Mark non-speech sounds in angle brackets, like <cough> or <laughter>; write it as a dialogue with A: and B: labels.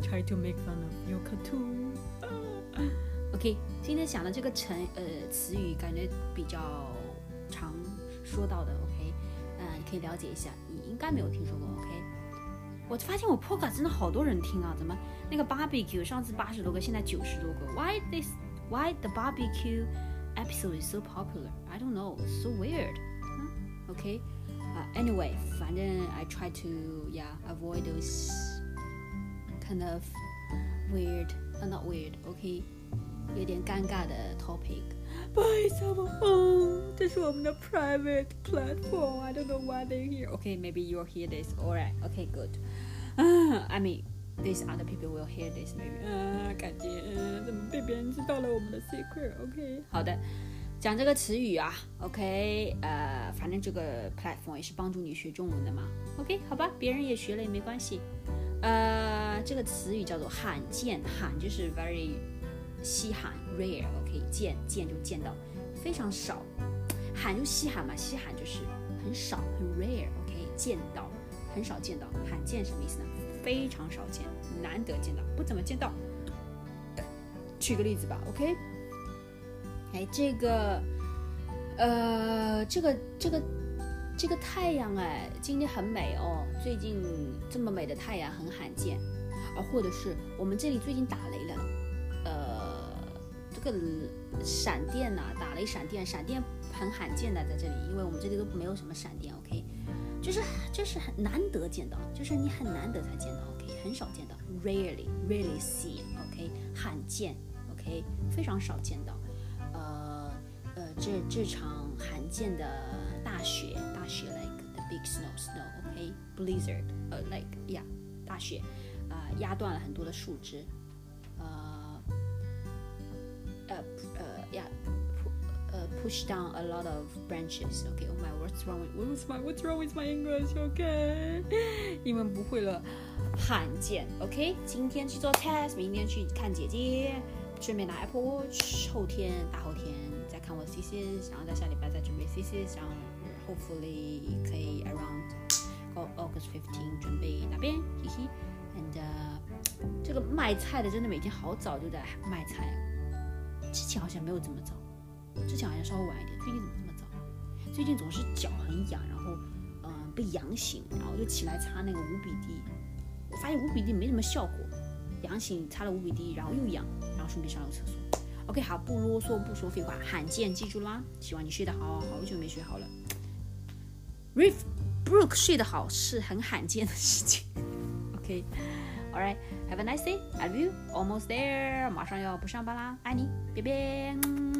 A: try to make fun of your cartoon. <laughs> OK，今天讲的这个成呃词语感觉比较常说到的，OK，嗯、你可以了解一下，你应该没有听说过，OK。我发现我 Podcast 真的好多人听啊，怎么那个 barbecue 上次八十多个，现在九十多个？Why this? Why the barbecue episode is so popular? I don't know. It's so weird. Huh? Okay. Uh, anyway, 反正 I try to yeah avoid those kind of weird, uh, not weird. Okay. 有点尴尬的 topic。不好意思，我嗯，这是我们的 private platform. I don't know why they're here. Okay, maybe you'll hear this. Alright. Okay, good. Uh, <sighs> I mean, these other people will hear this maybe. <sighs> 啊，感觉嗯，怎么被别人知道了我们的 secret? OK，好的。讲这个词语啊，OK，呃，反正这个 platform 也是帮助你学中文的嘛，OK，好吧，别人也学了也没关系。 呃，这个词语叫做罕见，罕就是 very 稀罕 rare，OK，见见就见到，非常少，罕就稀罕嘛，稀罕就是很少，很 rare，OK，见到很少见到，罕见什么意思呢？非常少见，难得见到，不怎么见到。举个例子吧，OK。哎，这个，呃，这个这个这个太阳哎，今天很美哦。最近这么美的太阳很罕见，而，或者是我们这里最近打雷了，呃，这个闪电呐、打雷闪电，闪电很罕见的在这里，因为我们这里都没有什么闪电，OK，就是就是很难得见到，就是你很难得才见到，OK，很少见到，rarely rarely see。OK，罕见，OK，非常少见到。呃呃，这这场罕见的雪，大雪 like the big snow snow，OK，blizzard，呃 like yeah，大雪，啊、压断了很多的树枝，呃呃呃 yeah，呃 push down a lot of branches。OK，oh my what's wrong with what's my what's wrong with my English？OK，、英文不会了，罕见。OK，今天去做 test，<laughs> 明天去看姐姐。 顺便拿 Apple Watch，后天大后天再看我的 thesis，然后在下礼拜再准备 CC，想 hopefully 可以 around go August fifteen 准备那边，嘿嘿。And、这个卖菜的真的每天好早就在卖菜，之前好像没有这么早，之前好像稍微晚一点，最近怎么这么早？最近总是脚很痒，然后嗯、被痒醒，然后就起来擦那个无比滴，我发现无比滴没什么效果，痒醒擦了无比滴，然后又痒。顺便上个厕所。OK，好，不啰嗦，不说废话，罕见，记住啦。希望你睡得好，好久没睡好了。Riff Brook 睡得好是很罕见的事情。OK，All right，have a nice day. I love you. Almost there，马上要不上班啦，爱你，拜拜。